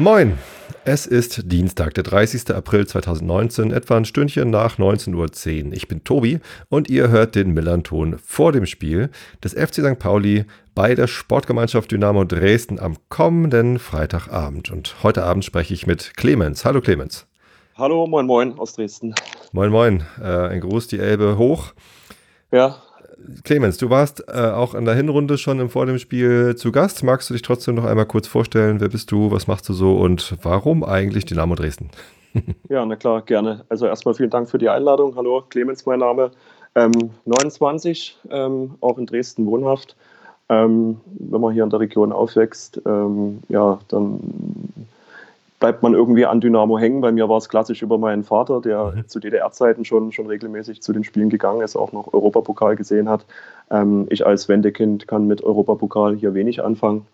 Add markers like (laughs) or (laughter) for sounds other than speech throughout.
Moin, es ist Dienstag, der 30. April 2019, etwa ein Stündchen nach 19.10 Uhr. Ich bin Tobi und ihr hört den Millanton vor dem Spiel des FC St. Pauli bei der Sportgemeinschaft Dynamo Dresden am kommenden Freitagabend. Und heute Abend spreche ich mit Clemens. Hallo Clemens. Hallo, moin moin aus Dresden. Moin moin, äh, ein Gruß die Elbe hoch. Ja, Clemens, du warst äh, auch in der Hinrunde schon vor dem Spiel zu Gast. Magst du dich trotzdem noch einmal kurz vorstellen? Wer bist du? Was machst du so? Und warum eigentlich Dynamo Dresden? (laughs) ja, na klar, gerne. Also erstmal vielen Dank für die Einladung. Hallo, Clemens, mein Name. Ähm, 29, ähm, auch in Dresden wohnhaft. Ähm, wenn man hier in der Region aufwächst, ähm, ja, dann bleibt man irgendwie an Dynamo hängen. Bei mir war es klassisch über meinen Vater, der mhm. zu DDR-Zeiten schon, schon regelmäßig zu den Spielen gegangen ist, auch noch Europapokal gesehen hat. Ähm, ich als Wendekind kann mit Europapokal hier wenig anfangen.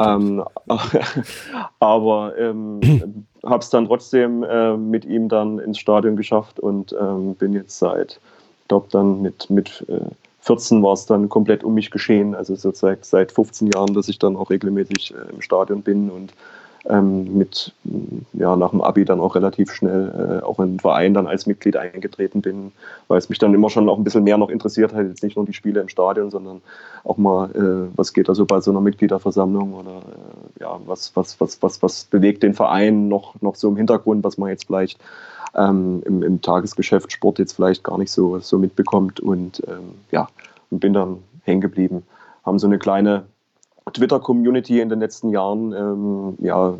Ähm, (laughs) aber ähm, (clears throat) habe es dann trotzdem äh, mit ihm dann ins Stadion geschafft und ähm, bin jetzt seit, ich glaube dann mit, mit äh, 14 war es dann komplett um mich geschehen. Also sozusagen seit 15 Jahren, dass ich dann auch regelmäßig äh, im Stadion bin und ähm, mit ja, nach dem Abi dann auch relativ schnell äh, auch in den Verein dann als Mitglied eingetreten bin, weil es mich dann immer schon auch ein bisschen mehr noch interessiert hat, jetzt nicht nur die Spiele im Stadion, sondern auch mal, äh, was geht da so bei so einer Mitgliederversammlung oder äh, ja, was, was, was, was, was bewegt den Verein noch, noch so im Hintergrund, was man jetzt vielleicht ähm, im, im Tagesgeschäft Sport jetzt vielleicht gar nicht so, so mitbekommt und ähm, ja, und bin dann hängen geblieben. Haben so eine kleine Twitter-Community in den letzten Jahren, ähm, ja,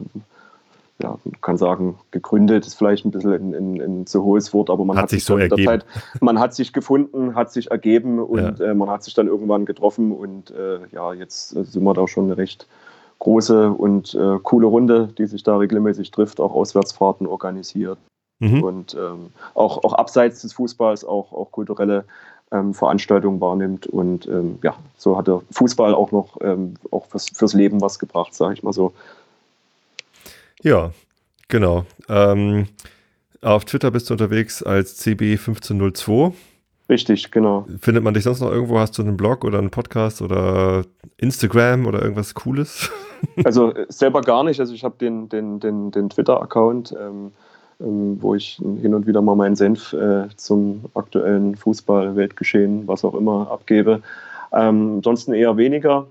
ja, man kann sagen, gegründet ist vielleicht ein bisschen ein, zu hohes Wort, aber man hat, hat sich so ergeben. Zeit, man hat sich gefunden, hat sich ergeben und ja. äh, man hat sich dann irgendwann getroffen und äh, ja, jetzt äh, sind wir da schon eine recht große und äh, coole Runde, die sich da regelmäßig trifft, auch Auswärtsfahrten organisiert. Mhm. Und ähm, auch, auch abseits des Fußballs, auch, auch kulturelle ähm, Veranstaltungen wahrnimmt. Und ähm, ja, so hat der Fußball auch noch ähm, auch fürs, fürs Leben was gebracht, sage ich mal so. Ja, genau. Ähm, auf Twitter bist du unterwegs als CB1502. Richtig, genau. Findet man dich sonst noch irgendwo? Hast du einen Blog oder einen Podcast oder Instagram oder irgendwas Cooles? (laughs) Also äh, selber gar nicht. Also ich habe den, den, den, den Twitter-Account. Ähm, ähm, wo ich hin und wieder mal meinen Senf äh, zum aktuellen Fußball, Weltgeschehen, was auch immer abgebe. Ähm, ansonsten eher weniger.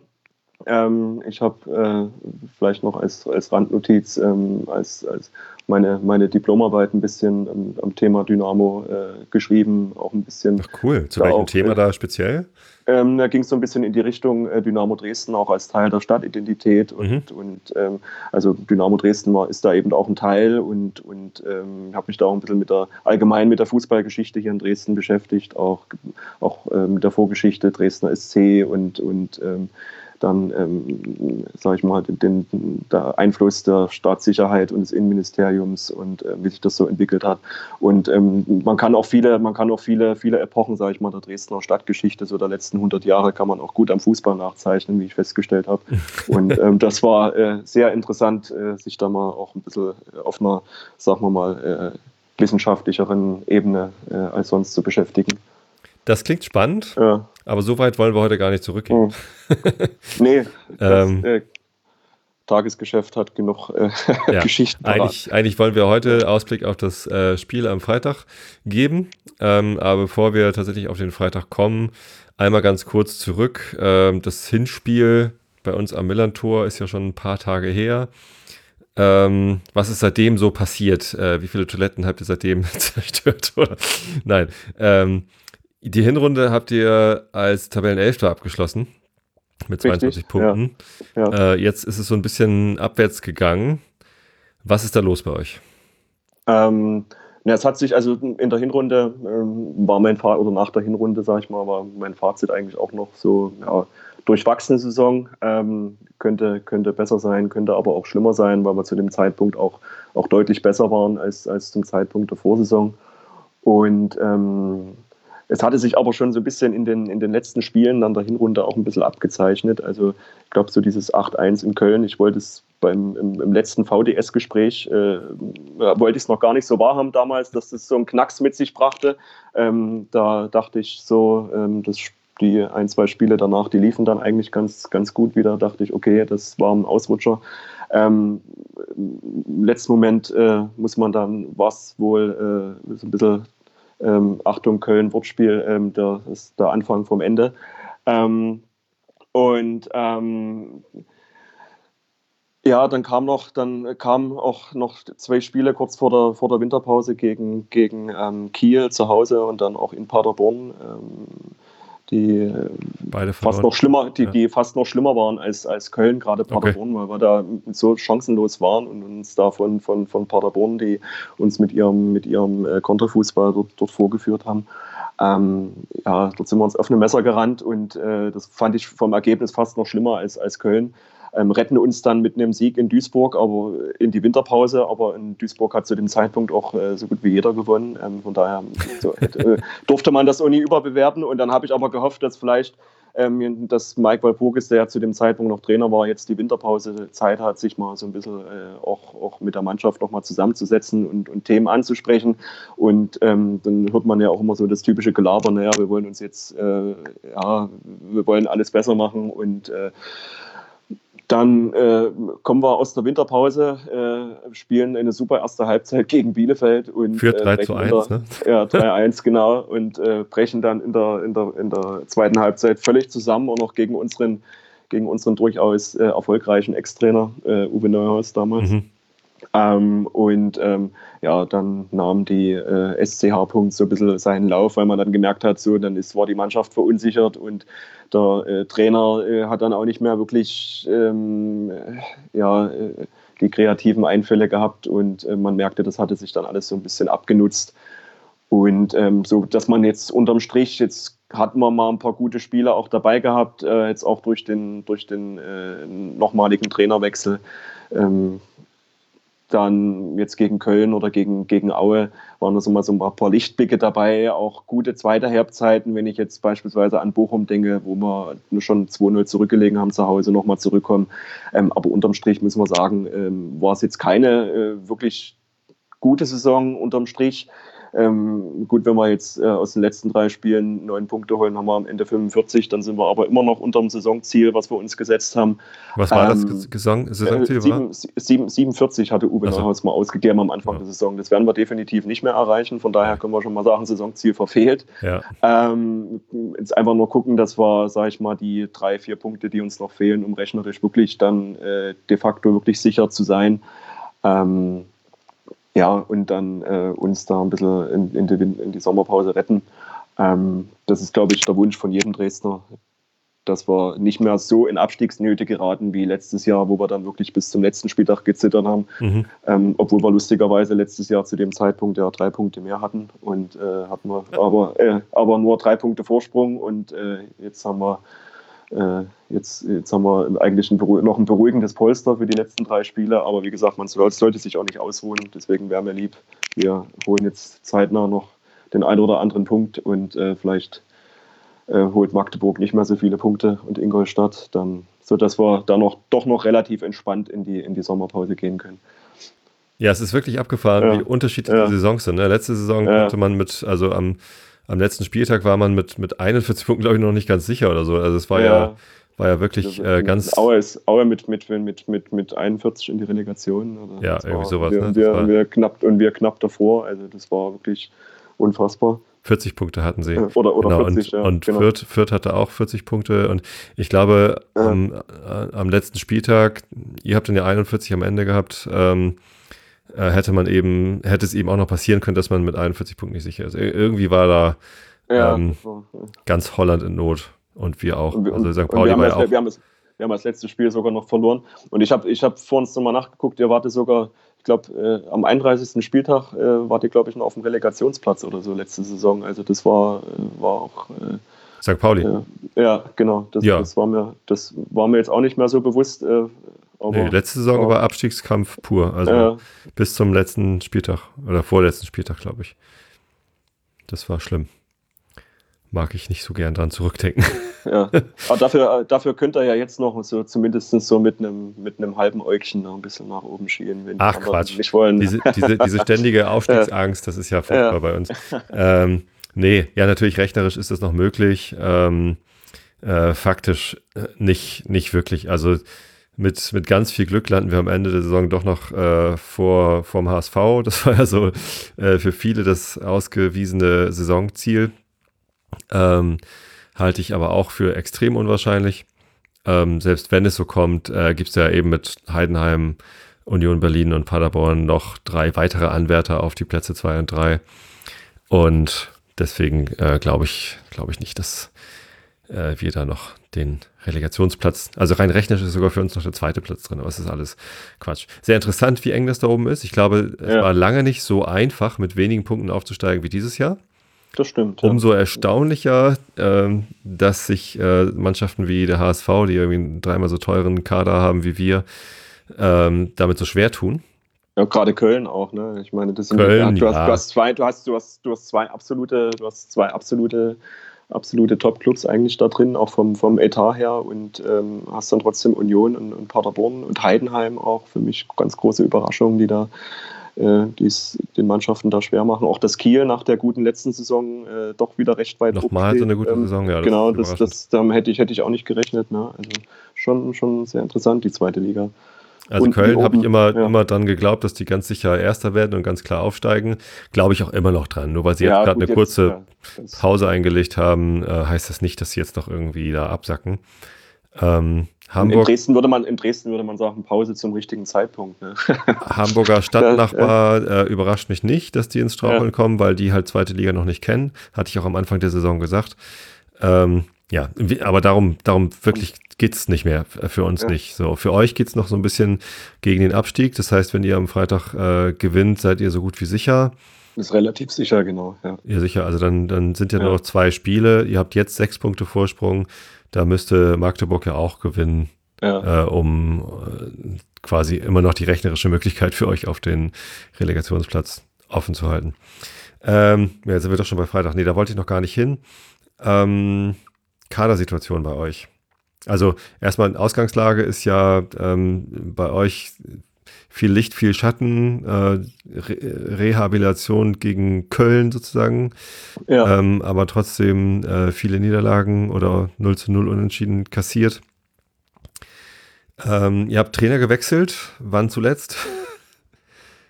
Ähm, ich habe äh, vielleicht noch als, als Randnotiz, ähm, als, als meine, meine Diplomarbeit ein bisschen am, am Thema Dynamo äh, geschrieben, auch ein bisschen. Ach cool, zu welchem auch, Thema da speziell? Ähm, da ging es so ein bisschen in die Richtung äh, Dynamo Dresden auch als Teil der Stadtidentität und, mhm. und ähm, also Dynamo Dresden war, ist da eben auch ein Teil und, und ähm, habe mich da auch ein bisschen mit der allgemein mit der Fußballgeschichte hier in Dresden beschäftigt, auch, auch äh, mit der Vorgeschichte Dresdner SC und, und ähm, dann, ähm, sage ich mal, den, den, der Einfluss der Staatssicherheit und des Innenministeriums und äh, wie sich das so entwickelt hat. Und ähm, man kann auch viele, man kann auch viele, viele Epochen, sage ich mal, der Dresdner Stadtgeschichte so der letzten 100 Jahre kann man auch gut am Fußball nachzeichnen, wie ich festgestellt habe. (laughs) Und ähm, das war äh, sehr interessant, äh, sich da mal auch ein bisschen auf einer, sagen wir mal, äh, wissenschaftlicheren Ebene äh, als sonst zu beschäftigen. Das klingt spannend, ja. aber so weit wollen wir heute gar nicht zurückgehen. Hm. (laughs) nee, das, ähm, äh, Tagesgeschäft hat genug äh, (laughs) ja, Geschichten. Eigentlich, eigentlich, wollen wir heute Ausblick auf das äh, Spiel am Freitag geben. Ähm, aber bevor wir tatsächlich auf den Freitag kommen, einmal ganz kurz zurück. Ähm, das Hinspiel bei uns am Millantor ist ja schon ein paar Tage her. Ähm, was ist seitdem so passiert? Äh, wie viele Toiletten habt ihr seitdem (laughs) zerstört? Nein. Ähm, die Hinrunde habt ihr als Tabellenelfter abgeschlossen mit 22 Richtig, Punkten. Ja, ja. Äh, jetzt ist es so ein bisschen abwärts gegangen. Was ist da los bei euch? Ähm, na, es hat sich, also in der Hinrunde ähm, war mein Fazit, oder nach der Hinrunde, sage ich mal, war mein Fazit eigentlich auch noch so, ja, durchwachsene Saison. Ähm, könnte, könnte besser sein, könnte aber auch schlimmer sein, weil wir zu dem Zeitpunkt auch, auch deutlich besser waren als, als zum Zeitpunkt der Vorsaison. Und ähm, es hatte sich aber schon so ein bisschen in den, in den letzten Spielen an der Hinrunde auch ein bisschen abgezeichnet. Also ich glaube, so dieses 8-1 in Köln, ich wollte es beim, im, im letzten VDS-Gespräch äh, wollte ich es noch gar nicht so wahrhaben damals, dass das so einen Knacks mit sich brachte. Ähm, da dachte ich so, ähm, dass die ein, zwei Spiele danach, die liefen dann eigentlich ganz, ganz gut wieder. Da dachte ich, okay, das war ein Ausrutscher. Ähm, Im letzten Moment äh, muss man dann, was wohl äh, so ein bisschen ähm, Achtung Köln, Wortspiel, ähm, der, ist der Anfang vom Ende. Ähm, und ähm, ja, dann kam noch, dann kam auch noch zwei Spiele kurz vor der, vor der Winterpause gegen, gegen ähm, Kiel zu Hause und dann auch in Paderborn, ähm, die Beide fast noch schlimmer, die, ja. die fast noch schlimmer waren als, als Köln, gerade Paderborn, okay. weil wir da so chancenlos waren und uns da von, von, von Paderborn, die uns mit ihrem, mit ihrem äh, Konterfußball dort, dort vorgeführt haben. Ähm, ja, dort sind wir uns auf eine Messer gerannt und äh, das fand ich vom Ergebnis fast noch schlimmer als, als Köln ähm, retten uns dann mit einem Sieg in Duisburg, aber in die Winterpause. Aber in Duisburg hat zu dem Zeitpunkt auch äh, so gut wie jeder gewonnen. Ähm, von daher so, äh, durfte man das auch nie überbewerten. Und dann habe ich aber gehofft, dass vielleicht ähm, dass Mike Walpurgis, der zu dem Zeitpunkt noch Trainer war, jetzt die Winterpause Zeit hat, sich mal so ein bisschen äh, auch, auch mit der Mannschaft noch mal zusammenzusetzen und, und Themen anzusprechen. Und ähm, dann hört man ja auch immer so das typische Gelaber, naja, wir wollen uns jetzt, äh, ja, wir wollen alles besser machen und äh, dann äh, kommen wir aus der Winterpause, äh, spielen eine super erste Halbzeit gegen Bielefeld und Führt 3 äh, zu 1, der, ne? (laughs) Ja, 3-1, (laughs) genau. Und äh, brechen dann in der, in, der, in der zweiten Halbzeit völlig zusammen und auch gegen unseren, gegen unseren durchaus äh, erfolgreichen Ex-Trainer äh, Uwe Neuhaus damals. Mhm. Ähm, und ähm, ja, dann nahm die SCH-Punkt so ein bisschen seinen Lauf, weil man dann gemerkt hat, so, dann ist, war die Mannschaft verunsichert und der äh, Trainer äh, hat dann auch nicht mehr wirklich ähm, ja, äh, die kreativen Einfälle gehabt und äh, man merkte, das hatte sich dann alles so ein bisschen abgenutzt. Und ähm, so, dass man jetzt unterm Strich, jetzt hatten wir mal ein paar gute Spieler auch dabei gehabt, äh, jetzt auch durch den, durch den nochmaligen Trainerwechsel. Ähm, dann jetzt gegen Köln oder gegen, gegen Aue waren da so mal so ein paar Lichtblicke dabei, auch gute zweite Halbzeiten, wenn ich jetzt beispielsweise an Bochum denke, wo wir nur schon 2-0 zurückgelegen haben zu Hause, nochmal zurückkommen. Ähm, aber unterm Strich müssen wir sagen, ähm, war es jetzt keine äh, wirklich gute Saison unterm Strich. Ähm, gut, wenn wir jetzt äh, aus den letzten drei Spielen neun Punkte holen, haben wir am Ende 45, dann sind wir aber immer noch unter dem Saisonziel, was wir uns gesetzt haben. Was war ähm, das Gesang Saisonziel? Äh, 7, 7, 47 hatte Uwe so. Neuhaus mal ausgegeben am Anfang ja. der Saison. Das werden wir definitiv nicht mehr erreichen. Von daher können wir schon mal sagen, Saisonziel verfehlt. Ja. Ähm, jetzt einfach nur gucken, dass wir, sage ich mal, die drei, vier Punkte, die uns noch fehlen, um rechnerisch wirklich dann äh, de facto wirklich sicher zu sein. Ähm, ja, und dann äh, uns da ein bisschen in, in, die, in die, Sommerpause retten. Ähm, das ist, glaube ich, der Wunsch von jedem Dresdner, dass wir nicht mehr so in Abstiegsnöte geraten wie letztes Jahr, wo wir dann wirklich bis zum letzten Spieltag gezittert haben. Mhm. Ähm, obwohl wir lustigerweise letztes Jahr zu dem Zeitpunkt ja drei Punkte mehr hatten und äh, hatten wir aber, äh, aber nur drei Punkte Vorsprung und äh, jetzt haben wir jetzt, jetzt haben wir eigentlich ein noch ein beruhigendes Polster für die letzten drei Spiele, aber wie gesagt, man sollte sich auch nicht ausruhen. Deswegen wäre mir lieb, wir holen jetzt zeitnah noch den einen oder anderen Punkt und äh, vielleicht äh, holt Magdeburg nicht mehr so viele Punkte und Ingolstadt, dann, sodass wir da noch doch noch relativ entspannt in die, in die Sommerpause gehen können. Ja, es ist wirklich abgefahren, ja. wie unterschiedlich ja. die Saisons sind. Ne? Letzte Saison ja. konnte man mit, also am am letzten Spieltag war man mit, mit 41 Punkten, glaube ich, noch nicht ganz sicher oder so. Also es war ja, ja war ja wirklich äh, ganz. Aue ist Aue mit, mit, mit, mit, mit 41 in die Relegation. Oder? Ja, irgendwie sowas. Wir, ne? wir, wir, knapp, und wir knapp davor. Also das war wirklich unfassbar. 40 Punkte hatten sie. Oder, oder genau, 40, und, ja. Und genau. Fürth, Fürth hatte auch 40 Punkte. Und ich glaube, ja. am, äh, am letzten Spieltag, ihr habt dann ja 41 am Ende gehabt, ähm, äh, hätte man eben, hätte es eben auch noch passieren können, dass man mit 41 Punkten nicht sicher ist. irgendwie war da ja, ähm, ganz Holland in Not und wir auch. Und also St. Pauli war ja auch. Wir haben, das, wir haben das letzte Spiel sogar noch verloren. Und ich habe ich hab vor uns nochmal nachgeguckt, ihr wartet sogar, ich glaube, äh, am 31. Spieltag äh, wart ihr, glaube ich, noch auf dem Relegationsplatz oder so letzte Saison. Also das war, äh, war auch. Äh, St. Pauli. ja, genau. Das, ja. Das, war mir, das war mir jetzt auch nicht mehr so bewusst. Äh, nee, letzte Saison war Abstiegskampf pur. Also ja. bis zum letzten Spieltag oder vorletzten Spieltag, glaube ich. Das war schlimm. mag ich nicht so gern dran zurückdenken. Ja, (laughs) aber dafür, dafür könnt ihr ja jetzt noch so zumindest so mit einem mit einem halben Äugchen noch ein bisschen nach oben schielen, wenn Ach Quatsch. nicht wollen. Diese, diese, diese (laughs) ständige Aufstiegsangst, das ist ja furchtbar ja. bei uns. Ähm, nee, ja, natürlich rechnerisch ist das noch möglich. Ähm, äh, faktisch äh, nicht, nicht wirklich. Also mit, mit ganz viel Glück landen wir am Ende der Saison doch noch äh, vor vom HSV. (laughs) Das war ja so äh, für viele das ausgewiesene Saisonziel. Ähm, halte ich aber auch für extrem unwahrscheinlich. Ähm, selbst wenn es so kommt, äh, gibt es ja eben mit Heidenheim, Union Berlin und Paderborn noch drei weitere Anwärter auf die Plätze 2 und 3. Und deswegen äh, glaube ich, glaube ich nicht, dass äh, wir da noch den Relegationsplatz, also rein rechnerisch ist sogar für uns noch der zweite Platz drin, aber es ist alles Quatsch. Sehr interessant, wie eng das da oben ist. Ich glaube, es ja. war lange nicht so einfach, mit wenigen Punkten aufzusteigen wie dieses Jahr. Das stimmt. Ja. Umso erstaunlicher, ähm, dass sich äh, Mannschaften wie der HSV, die irgendwie einen dreimal so teuren Kader haben wie wir, ähm, damit so schwer tun. Ja, gerade Köln auch, ne? Ich meine, das sind Köln, du, hast, du hast zwei, du hast, du hast, du hast zwei absolute, du hast zwei absolute, absolute Top-Clubs eigentlich da drin, auch vom, vom Etat her und ähm, hast dann trotzdem Union und, und Paderborn und Heidenheim auch für mich ganz große Überraschungen, die da äh, die es den Mannschaften da schwer machen. Auch das Kiel nach der guten letzten Saison äh, doch wieder recht weit Nochmal so eine gute ähm, Saison, ja. Das genau, das, das, damit hätte ich, hätte ich auch nicht gerechnet. Ne? Also schon, schon sehr interessant, die zweite Liga. Also und Köln habe ich immer, ja. immer dran geglaubt, dass die ganz sicher Erster werden und ganz klar aufsteigen. Glaube ich auch immer noch dran. Nur weil sie ja, jetzt gerade eine kurze ja, Pause eingelegt haben, äh, heißt das nicht, dass sie jetzt noch irgendwie da absacken. Ähm, Hamburg, in, Dresden würde man, in Dresden würde man sagen, Pause zum richtigen Zeitpunkt. Ne? (laughs) Hamburger Stadtnachbar äh, überrascht mich nicht, dass die ins Straucheln kommen, weil die halt zweite Liga noch nicht kennen. Hatte ich auch am Anfang der Saison gesagt. Ähm, ja, aber darum, darum wirklich geht es nicht mehr, für uns ja. nicht. So, für euch geht es noch so ein bisschen gegen den Abstieg. Das heißt, wenn ihr am Freitag äh, gewinnt, seid ihr so gut wie sicher. Ist relativ sicher, genau. Ja, ja sicher. Also dann, dann sind ja, ja. nur noch zwei Spiele. Ihr habt jetzt sechs Punkte Vorsprung. Da müsste Magdeburg ja auch gewinnen, ja. Äh, um äh, quasi immer noch die rechnerische Möglichkeit für euch auf den Relegationsplatz offen zu halten. Ähm, ja, jetzt sind wir doch schon bei Freitag. Nee, da wollte ich noch gar nicht hin. Ähm, Kadersituation bei euch. Also erstmal Ausgangslage ist ja ähm, bei euch viel Licht, viel Schatten, äh, Re Rehabilitation gegen Köln sozusagen, ja. ähm, aber trotzdem äh, viele Niederlagen oder 0 zu 0 unentschieden kassiert. Ähm, ihr habt Trainer gewechselt, wann zuletzt?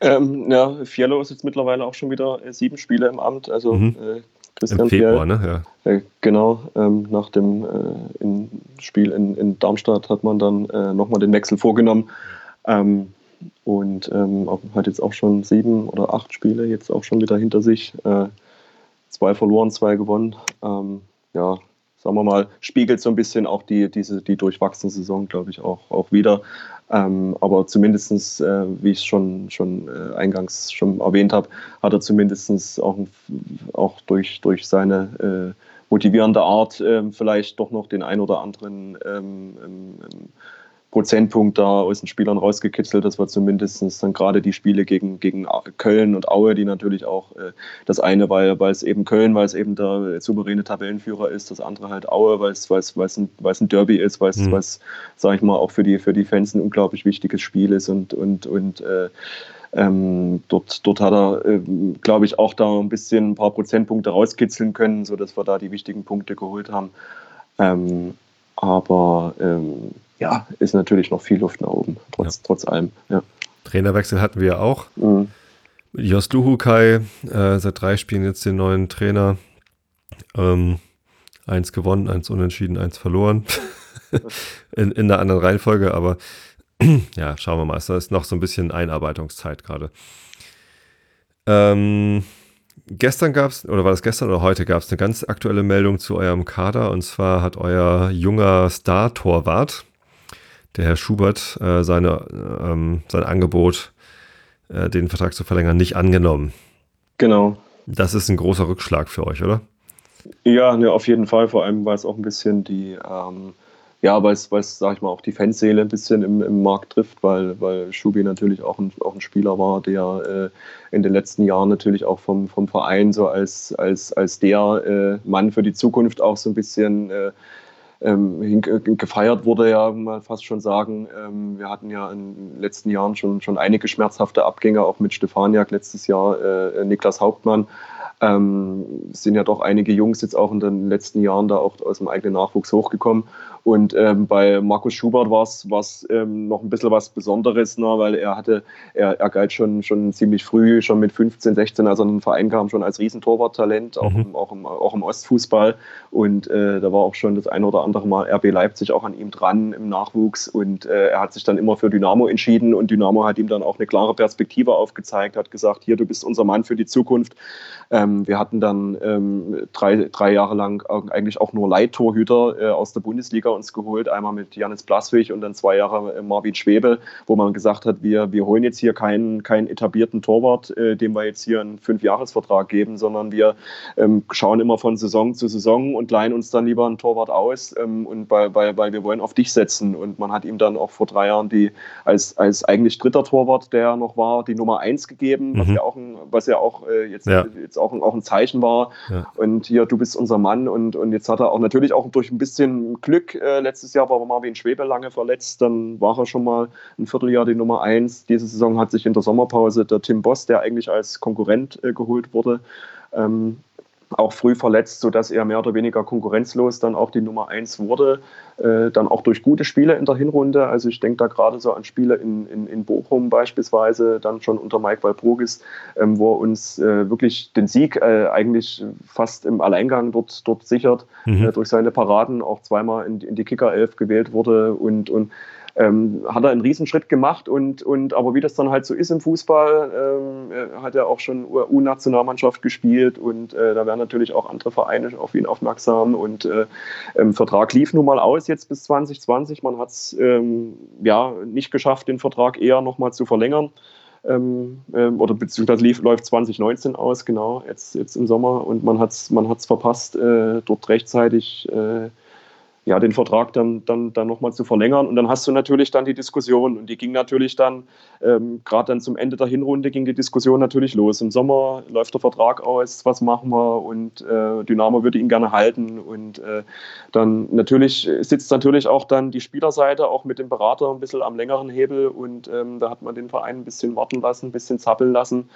Ähm, ja, Fiello ist jetzt mittlerweile auch schon wieder äh, sieben Spiele im Amt, also mhm. Christian Im Februar, Fiel, ne? Ja. Äh, genau, ähm, nach dem äh, in Spiel in, in Darmstadt hat man dann äh, nochmal den Wechsel vorgenommen. Ähm, und ähm, hat jetzt auch schon sieben oder acht Spiele jetzt auch schon wieder hinter sich. Äh, zwei verloren, zwei gewonnen. Ähm, ja, sagen wir mal, spiegelt so ein bisschen auch die, diese, die durchwachsene Saison, glaube ich, auch, auch wieder. Ähm, aber zumindest, äh, wie ich schon, schon äh, eingangs schon erwähnt habe, hat er zumindest auch, auch durch, durch seine äh, motivierende Art äh, vielleicht doch noch den ein oder anderen ähm, ähm, Prozentpunkt da aus den Spielern rausgekitzelt. Das war zumindest dann gerade die Spiele gegen, gegen Köln und Aue, die natürlich auch äh, das eine, weil, weil es eben Köln, weil es eben der souveräne Tabellenführer ist, das andere halt Aue, weil es, weil es, weil es, ein, weil es ein Derby ist, weil es, mhm. weil es, sag ich mal, auch für die, für die Fans ein unglaublich wichtiges Spiel ist und, und, und äh, ähm, dort, dort hat er, äh, glaube ich, auch da ein bisschen ein paar Prozentpunkte rauskitzeln können, sodass wir da die wichtigen Punkte geholt haben. Ähm, aber ähm, ja, ist natürlich noch viel Luft nach oben, trotz, ja. trotz allem. Ja. Trainerwechsel hatten wir auch. Mhm. Jos Luhukai, äh, seit drei Spielen jetzt den neuen Trainer. Ähm, eins gewonnen, eins unentschieden, eins verloren. (laughs) in, in einer anderen Reihenfolge, aber (clears throat) ja, schauen wir mal. Es ist noch so ein bisschen Einarbeitungszeit gerade. Ähm, gestern gab es, oder war das gestern oder heute, gab es eine ganz aktuelle Meldung zu eurem Kader. Und zwar hat euer junger Star-Torwart, der Herr Schubert äh, seine, ähm, sein Angebot, äh, den Vertrag zu verlängern, nicht angenommen. Genau. Das ist ein großer Rückschlag für euch, oder? Ja, ne, auf jeden Fall, vor allem, weil es auch ein bisschen die, ähm, ja, weil es, sag ich mal, auch die Fanseele ein bisschen im, im Markt trifft, weil, weil Schubi natürlich auch ein, auch ein Spieler war, der äh, in den letzten Jahren natürlich auch vom, vom Verein so als, als, als der äh, Mann für die Zukunft auch so ein bisschen äh, ähm, gefeiert wurde, ja, mal fast schon sagen. Ähm, wir hatten ja in den letzten Jahren schon, schon einige schmerzhafte Abgänge, auch mit Stefaniak letztes Jahr, äh, Niklas Hauptmann. Ähm, sind ja doch einige Jungs jetzt auch in den letzten Jahren da auch aus dem eigenen Nachwuchs hochgekommen. Und ähm, bei Markus Schubert war es ähm, noch ein bisschen was Besonderes, ne, weil er hatte, er, er galt schon, schon ziemlich früh, schon mit 15, 16, als er in den Verein kam, schon als Riesentorwarttalent, auch, mhm. im, auch, im, auch im Ostfußball. Und äh, da war auch schon das ein oder andere Mal RB Leipzig auch an ihm dran im Nachwuchs. Und äh, er hat sich dann immer für Dynamo entschieden und Dynamo hat ihm dann auch eine klare Perspektive aufgezeigt, hat gesagt, hier, du bist unser Mann für die Zukunft. Ähm, wir hatten dann ähm, drei, drei Jahre lang eigentlich auch nur Leittorhüter äh, aus der Bundesliga uns geholt. Einmal mit Janis Blaswig und dann zwei Jahre äh, Marvin Schwebe, wo man gesagt hat, wir, wir holen jetzt hier keinen, keinen etablierten Torwart, äh, dem wir jetzt hier einen Fünfjahresvertrag geben, sondern wir ähm, schauen immer von Saison zu Saison und leihen uns dann lieber einen Torwart aus ähm, und weil, weil, weil wir wollen auf dich setzen. Und man hat ihm dann auch vor drei Jahren die als, als eigentlich dritter Torwart, der noch war, die Nummer eins gegeben, mhm. was ja auch, ein, was ja auch äh, jetzt, ja. jetzt auch ein, auch ein Zeichen war. Ja. Und hier, du bist unser Mann. Und, und jetzt hat er auch natürlich auch durch ein bisschen Glück, äh, letztes Jahr war Marvin Schwebe lange verletzt, dann war er schon mal ein Vierteljahr die Nummer eins. Diese Saison hat sich in der Sommerpause der Tim Boss, der eigentlich als Konkurrent äh, geholt wurde, ähm, auch früh verletzt, sodass er mehr oder weniger konkurrenzlos dann auch die Nummer 1 wurde. Äh, dann auch durch gute Spiele in der Hinrunde. Also ich denke da gerade so an Spiele in, in, in Bochum beispielsweise, dann schon unter Mike Walpurgis, ähm, wo er uns äh, wirklich den Sieg äh, eigentlich fast im Alleingang dort, dort sichert, mhm. Äh, durch seine Paraden auch zweimal in, in die Kicker-Elf gewählt wurde und, und ähm, hat er einen Riesenschritt gemacht und, und aber wie das dann halt so ist im Fußball, ähm, hat er auch schon U-Nationalmannschaft gespielt und äh, da werden natürlich auch andere Vereine auf ihn aufmerksam und äh, ähm, Vertrag lief nun mal aus jetzt bis 2020. Man hat es ähm, ja nicht geschafft, den Vertrag eher nochmal zu verlängern. Ähm, ähm, oder beziehungsweise lief, läuft 2019 aus, genau, jetzt, jetzt im Sommer und man hat es man hat's verpasst, äh, dort rechtzeitig äh, ja, den Vertrag dann, dann, dann nochmal zu verlängern. Und dann hast du natürlich dann die Diskussion. Und die ging natürlich dann, ähm, gerade dann zum Ende der Hinrunde, ging die Diskussion natürlich los. Im Sommer läuft der Vertrag aus, was machen wir? Und äh, Dynamo würde ihn gerne halten. Und äh, dann natürlich sitzt natürlich auch dann die Spielerseite auch mit dem Berater ein bisschen am längeren Hebel. Und ähm, da hat man den Verein ein bisschen warten lassen, ein bisschen zappeln lassen.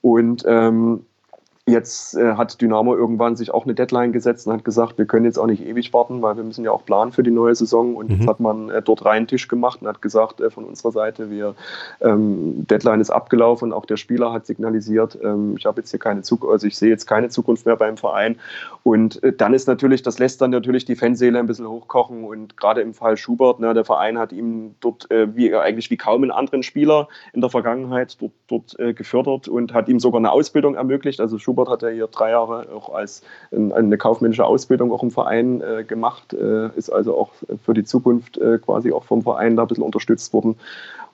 Und ähm, Jetzt äh, hat Dynamo irgendwann sich auch eine Deadline gesetzt und hat gesagt, wir können jetzt auch nicht ewig warten, weil wir müssen ja auch planen für die neue Saison. Und mhm. jetzt hat man äh, dort reinen Tisch gemacht und hat gesagt, äh, von unserer Seite, wir ähm, Deadline ist abgelaufen und auch der Spieler hat signalisiert, ähm, ich habe jetzt hier keine Zukunft, also ich sehe jetzt keine Zukunft mehr beim Verein. Und äh, dann ist natürlich, das lässt dann natürlich die Fanseele ein bisschen hochkochen. Und gerade im Fall Schubert, ne, der Verein hat ihm dort äh, wie eigentlich wie kaum einen anderen Spieler in der Vergangenheit dort, dort äh, gefördert und hat ihm sogar eine Ausbildung ermöglicht. Also Schubert Schubert hat er hier drei Jahre auch als eine kaufmännische Ausbildung auch im Verein äh, gemacht, äh, ist also auch für die Zukunft äh, quasi auch vom Verein da ein bisschen unterstützt worden.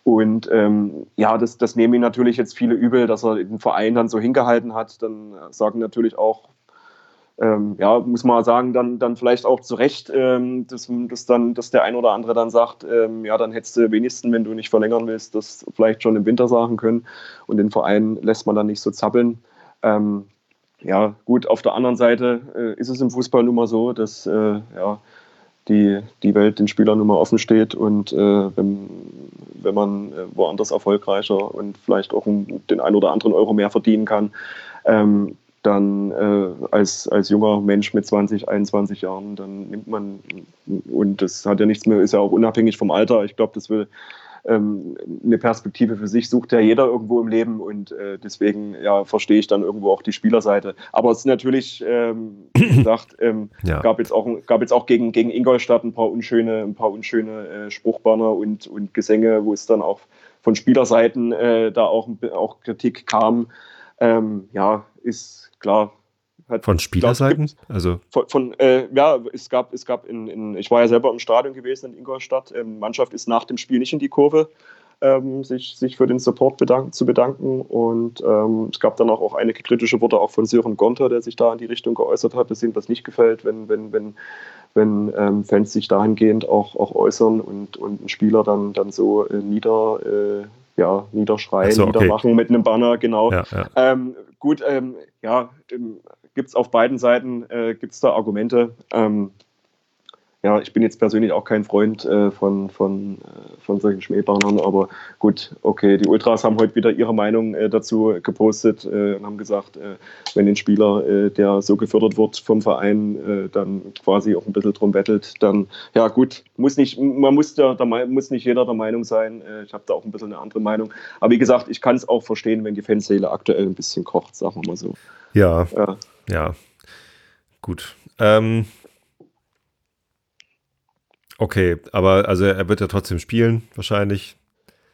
Und ähm, ja, das, das nehmen ihn natürlich jetzt viele übel, dass er den Verein dann so hingehalten hat. Dann sagen natürlich auch ähm, ja, muss man sagen, dann, dann vielleicht auch zu Recht, ähm, dass, dass, dann, dass der ein oder andere dann sagt, ähm, ja, dann hättest du wenigstens, wenn du nicht verlängern willst, das vielleicht schon im Winter sagen können. Und den Verein lässt man dann nicht so zappeln. Ähm, ja, gut, auf der anderen Seite äh, ist es im Fußball nun mal so, dass äh, ja, die, die Welt den Spielern nun mal offen steht und äh, wenn, wenn man äh, woanders erfolgreicher und vielleicht auch den ein oder anderen Euro mehr verdienen kann, ähm, dann äh, als, als junger Mensch mit 20, 21 Jahren, dann nimmt man, und das hat ja nichts mehr, ist ja auch unabhängig vom Alter. Ich glaube, das will ähm, eine Perspektive für sich sucht ja jeder irgendwo im Leben und äh, deswegen ja, verstehe ich dann irgendwo auch die Spielerseite. Aber es ist natürlich, ähm, wie (clears throat) gesagt, ähm, ja. gab jetzt auch, gab jetzt auch gegen, gegen Ingolstadt ein paar unschöne, ein paar unschöne äh, Spruchbanner und, und Gesänge, wo es dann auch von Spielerseiten äh, da auch, auch Kritik kam. Ähm, ja, ist klar, hat, von Spielerseiten? Glaub, also von, von äh, ja, es gab, es gab in, in, ich war ja selber im Stadion gewesen in Ingolstadt. Ähm, Mannschaft ist nach dem Spiel nicht in die Kurve, ähm, sich, sich für den Support bedanken, zu bedanken. Und ähm, es gab dann auch, auch einige kritische Worte auch von Sören Gonter, der sich da in die Richtung geäußert hat, dass ihm das nicht gefällt, wenn, wenn, wenn wenn ähm, Fans sich dahingehend auch, auch äußern und, und ein Spieler dann, dann so äh, nieder, äh, ja, niederschreien, so, okay. niedermachen mit einem Banner, genau. Ja, ja. Ähm, gut, ähm, ja, gibt es auf beiden Seiten äh, gibt's da Argumente. Ähm, ja, ich bin jetzt persönlich auch kein Freund äh, von, von, äh, von solchen Schmähbannern, aber gut, okay, die Ultras haben heute wieder ihre Meinung äh, dazu gepostet äh, und haben gesagt, äh, wenn ein Spieler, äh, der so gefördert wird vom Verein, dann quasi auch ein bisschen drum bettelt, dann, ja gut, muss nicht, man muss, der, der muss nicht jeder der Meinung sein, ich habe da auch ein bisschen eine andere Meinung, aber wie gesagt, ich kann es auch verstehen, wenn die Fanseele aktuell ein bisschen kocht, sagen wir mal so. Ja, ja, gut. Ähm, Okay, aber also er wird ja trotzdem spielen, wahrscheinlich.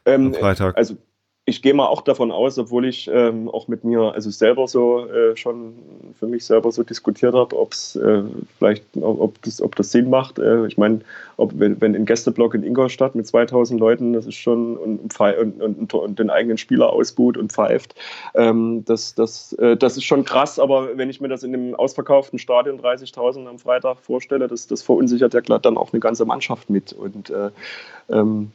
Ähm, am Freitag. Also ich gehe mal auch davon aus, obwohl ich ähm, auch mit mir, also selber so äh, schon für mich selber so diskutiert habe, ob es äh, vielleicht, ob das, ob das Sinn macht. Äh, ich meine, wenn, wenn ein Gästeblock in Ingolstadt mit 2000 Leuten, das ist schon und, und, und, und den eigenen Spieler ausbuht und pfeift, ähm, das, das, äh, das ist schon krass. Aber wenn ich mir das in einem ausverkauften Stadion 30.000 am Freitag vorstelle, das, das verunsichert ja dann auch eine ganze Mannschaft mit und äh, ähm,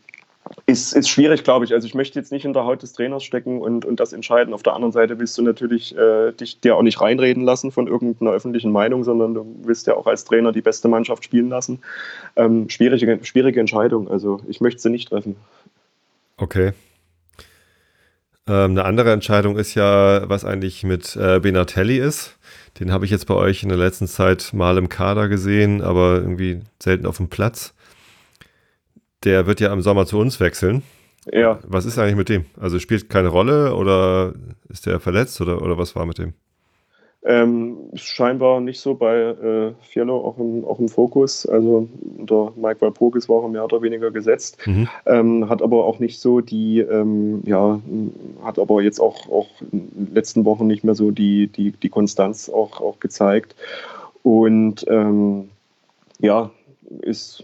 ist, ist schwierig, glaube ich. Also ich möchte jetzt nicht in der Haut des Trainers stecken und, und das entscheiden. Auf der anderen Seite willst du natürlich äh, dich dir auch nicht reinreden lassen von irgendeiner öffentlichen Meinung, sondern du willst ja auch als Trainer die beste Mannschaft spielen lassen. Ähm, schwierige, schwierige Entscheidung. Also ich möchte sie nicht treffen. Okay. Ähm, eine andere Entscheidung ist ja, was eigentlich mit äh, Benatelli ist. Den habe ich jetzt bei euch in der letzten Zeit mal im Kader gesehen, aber irgendwie selten auf dem Platz. Der wird ja im Sommer zu uns wechseln. Ja. Was ist eigentlich mit dem? Also spielt keine Rolle oder ist der verletzt oder, oder was war mit dem? Ähm, scheinbar nicht so bei äh, Fiello auch im, auch im Fokus. Also unter Mike Walpurgis war er mehr oder weniger gesetzt. Mhm. Ähm, hat aber auch nicht so die, ähm, ja, hat aber jetzt auch, auch in den letzten Wochen nicht mehr so die, die, die Konstanz auch, auch gezeigt. Und ähm, ja, ist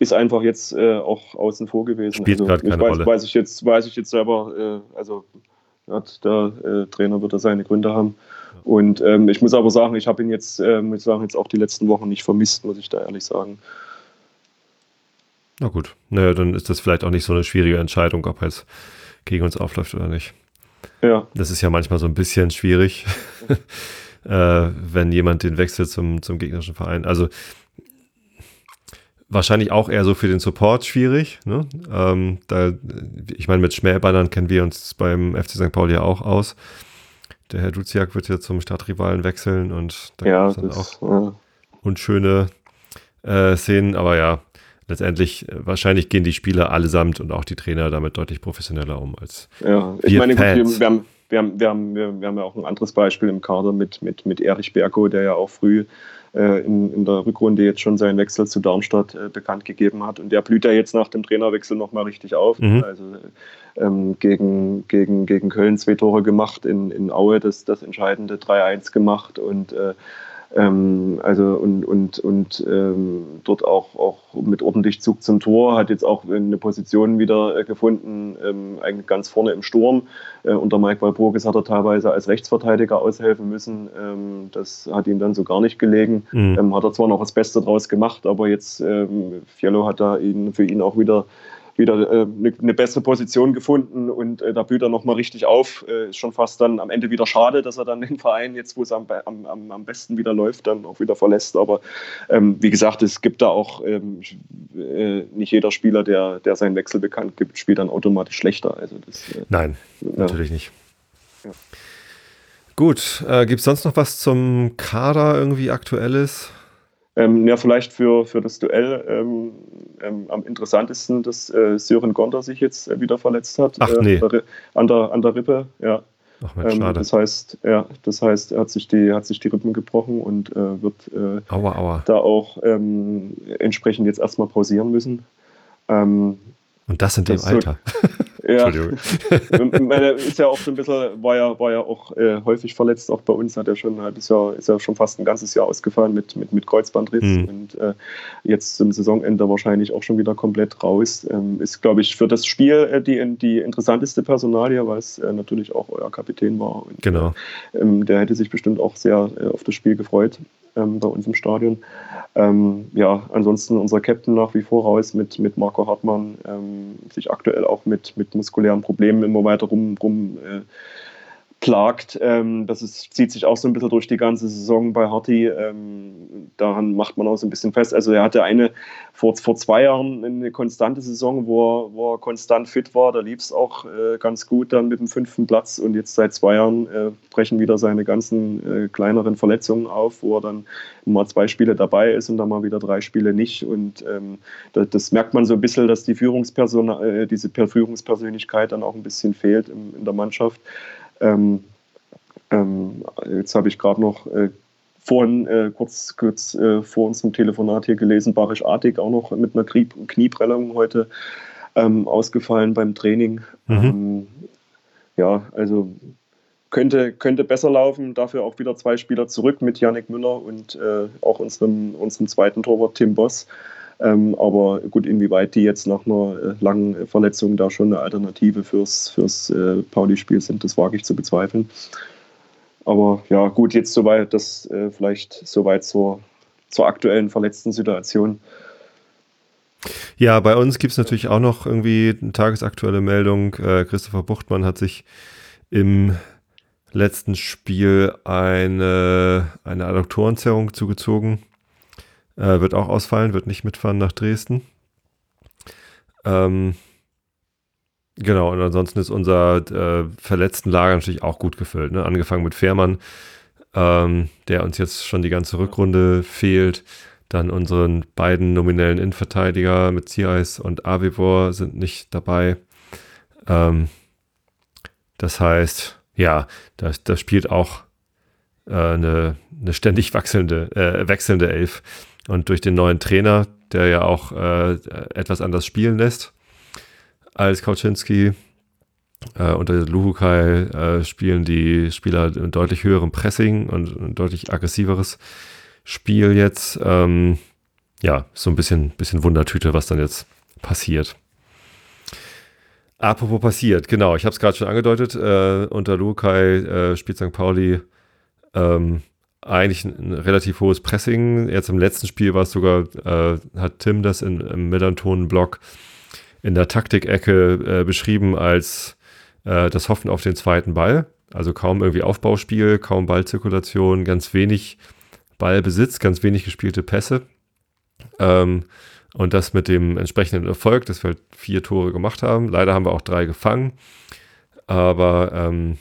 ist einfach jetzt äh, auch außen vor gewesen. Spielt also, gerade keine weiß, Rolle. Weiß ich jetzt, weiß ich jetzt selber, äh, also hat der äh, Trainer wird da seine Gründe haben. Und ähm, ich muss aber sagen, ich habe ihn jetzt, äh, muss sagen, jetzt auch die letzten Wochen nicht vermisst, muss ich da ehrlich sagen. Na gut, naja, dann ist das vielleicht auch nicht so eine schwierige Entscheidung, ob er jetzt gegen uns aufläuft oder nicht. Ja. Das ist ja manchmal so ein bisschen schwierig, (laughs) äh, wenn jemand den Wechsel zum, zum gegnerischen Verein. Also wahrscheinlich auch eher so für den Support schwierig. Ne? Ähm, da, ich meine, mit Schmähbannern kennen wir uns beim FC St. Pauli ja auch aus. Der Herr Duziak wird ja zum Stadtrivalen wechseln und da ja, gibt es dann auch ja. unschöne äh, Szenen, aber ja, letztendlich, äh, wahrscheinlich gehen die Spieler allesamt und auch die Trainer damit deutlich professioneller um als Ja, ich meine, gut, wir, wir, haben, wir, haben, wir, haben, wir, haben ja auch ein anderes Beispiel im Kader mit, mit, mit Erich Berko, der ja auch früh in, in der Rückrunde jetzt schon seinen Wechsel zu Darmstadt äh, bekannt gegeben hat. Und der blüht ja jetzt nach dem Trainerwechsel nochmal richtig auf. Mhm. Also ähm, gegen, gegen, gegen Köln zwei Tore gemacht, in, in Aue das, das entscheidende 3-1 gemacht und äh, ähm, also und, und, und ähm, dort auch, auch mit ordentlich Zug zum Tor, hat jetzt auch eine Position wieder äh, gefunden, ähm, eigentlich ganz vorne im Sturm. Äh, unter Mike Walburgis hat er teilweise als Rechtsverteidiger aushelfen müssen. Ähm, das hat ihm dann so gar nicht gelegen. Mhm. Ähm, hat er zwar noch das Beste draus gemacht, aber jetzt ähm, Fiello hat da ihn, für ihn auch wieder wieder äh, eine, eine, bessere Position gefunden und äh, da blüht er nochmal richtig auf. Äh, ist schon fast dann am Ende wieder schade, dass er dann den Verein, jetzt wo es am, am, am besten wieder läuft, dann auch wieder verlässt. Aber ähm, wie gesagt, es gibt da auch ähm, äh, nicht jeder Spieler, der, der seinen Wechsel bekannt gibt, spielt dann automatisch schlechter. Also das, äh, Nein, natürlich nicht. Ja. Gut, äh, gibt es sonst noch was zum Kader irgendwie Aktuelles? Ähm, ja, vielleicht für, für das Duell ähm, ähm, am interessantesten, dass äh, Sören Gonder sich jetzt äh, wieder verletzt hat. Ach, nee. äh, an, der, an der Rippe, ja. Ach, Mensch, ähm, das heißt, ja, das heißt, er hat sich die, hat sich die Rippen gebrochen und äh, wird äh, aua, aua. da auch ähm, entsprechend jetzt erstmal pausieren müssen. Ähm, und das in dem Alter. So, (laughs) Ja. Entschuldigung. ist ja auch so ein bisschen, war ja, war ja auch äh, häufig verletzt, auch bei uns hat er schon ein halbes Jahr, ist ja schon fast ein ganzes Jahr ausgefallen mit, mit, mit Kreuzbandriss mhm. und äh, jetzt zum Saisonende wahrscheinlich auch schon wieder komplett raus. Ähm, ist, glaube ich, für das Spiel äh, die, die interessanteste Personalie, weil es äh, natürlich auch euer Kapitän war. Und, genau. Äh, ähm, der hätte sich bestimmt auch sehr äh, auf das Spiel gefreut. Ähm, bei uns im Stadion. Ähm, ja, ansonsten unser Captain nach wie vor raus mit, mit Marco Hartmann, ähm, sich aktuell auch mit, mit muskulären Problemen immer weiter rum, rum äh, plagt. Ähm, das ist, zieht sich auch so ein bisschen durch die ganze Saison bei Harty. Ähm, daran macht man auch so ein bisschen fest. Also er hatte eine vor, vor zwei Jahren eine konstante Saison, wo er, wo er konstant fit war. Da lief es auch äh, ganz gut dann mit dem fünften Platz. Und jetzt seit zwei Jahren äh, brechen wieder seine ganzen äh, kleineren Verletzungen auf, wo er dann mal zwei Spiele dabei ist und dann mal wieder drei Spiele nicht. Und ähm, das, das, merkt man so ein bisschen, dass die Führungsperson, äh, diese Führungspersönlichkeit dann auch ein bisschen fehlt in, in der Mannschaft. Ähm, ähm, jetzt habe ich gerade noch äh, vorhin äh, kurz, kurz äh, vor unserem Telefonat hier gelesen, Barisch Artig auch noch mit einer Knie Knieprellung heute ähm, ausgefallen beim Training. Mhm. Ähm, ja, also könnte, könnte besser laufen. Dafür auch wieder zwei Spieler zurück mit Yannick Müller und äh, auch unserem, unserem zweiten Torwart Tim Boss. Ähm, aber gut, inwieweit die jetzt nach einer äh, langen Verletzung da schon eine Alternative fürs, fürs äh, Pauli-Spiel sind, das wage ich zu bezweifeln. Aber ja, gut, jetzt soweit, das äh, vielleicht soweit zur, zur aktuellen verletzten Situation. Ja, bei uns gibt es natürlich auch noch irgendwie eine tagesaktuelle Meldung. Äh, Christopher Buchtmann hat sich im letzten Spiel eine, eine Adduktorenzerrung zugezogen. Äh, wird auch ausfallen, wird nicht mitfahren nach Dresden. Ähm, genau, und ansonsten ist unser äh, verletzten Lager natürlich auch gut gefüllt. Ne? Angefangen mit Fährmann, ähm, der uns jetzt schon die ganze Rückrunde fehlt. Dann unseren beiden nominellen Innenverteidiger mit Ziereis und Avivor sind nicht dabei. Ähm, das heißt, ja, da, da spielt auch äh, eine, eine ständig wechselnde, äh, wechselnde Elf. Und durch den neuen Trainer, der ja auch äh, etwas anders spielen lässt als Kauczynski, äh, unter Luhukai äh, spielen die Spieler ein deutlich höherem Pressing und ein deutlich aggressiveres Spiel jetzt. Ähm, ja, so ein bisschen, bisschen Wundertüte, was dann jetzt passiert. Apropos passiert, genau, ich habe es gerade schon angedeutet, äh, unter Lukai äh, spielt St. Pauli ähm, eigentlich ein, relativ hohes Pressing. Jetzt im letzten Spiel war es sogar, äh, hat Tim das in, im Millanton-Blog in der Taktikecke äh, beschrieben als äh, das Hoffen auf den zweiten Ball. Also kaum irgendwie Aufbauspiel, kaum Ballzirkulation, ganz wenig Ballbesitz, ganz wenig gespielte Pässe. Ähm, und das mit dem entsprechenden Erfolg, dass wir halt vier Tore gemacht haben. Leider haben wir auch drei gefangen. Aber ähm,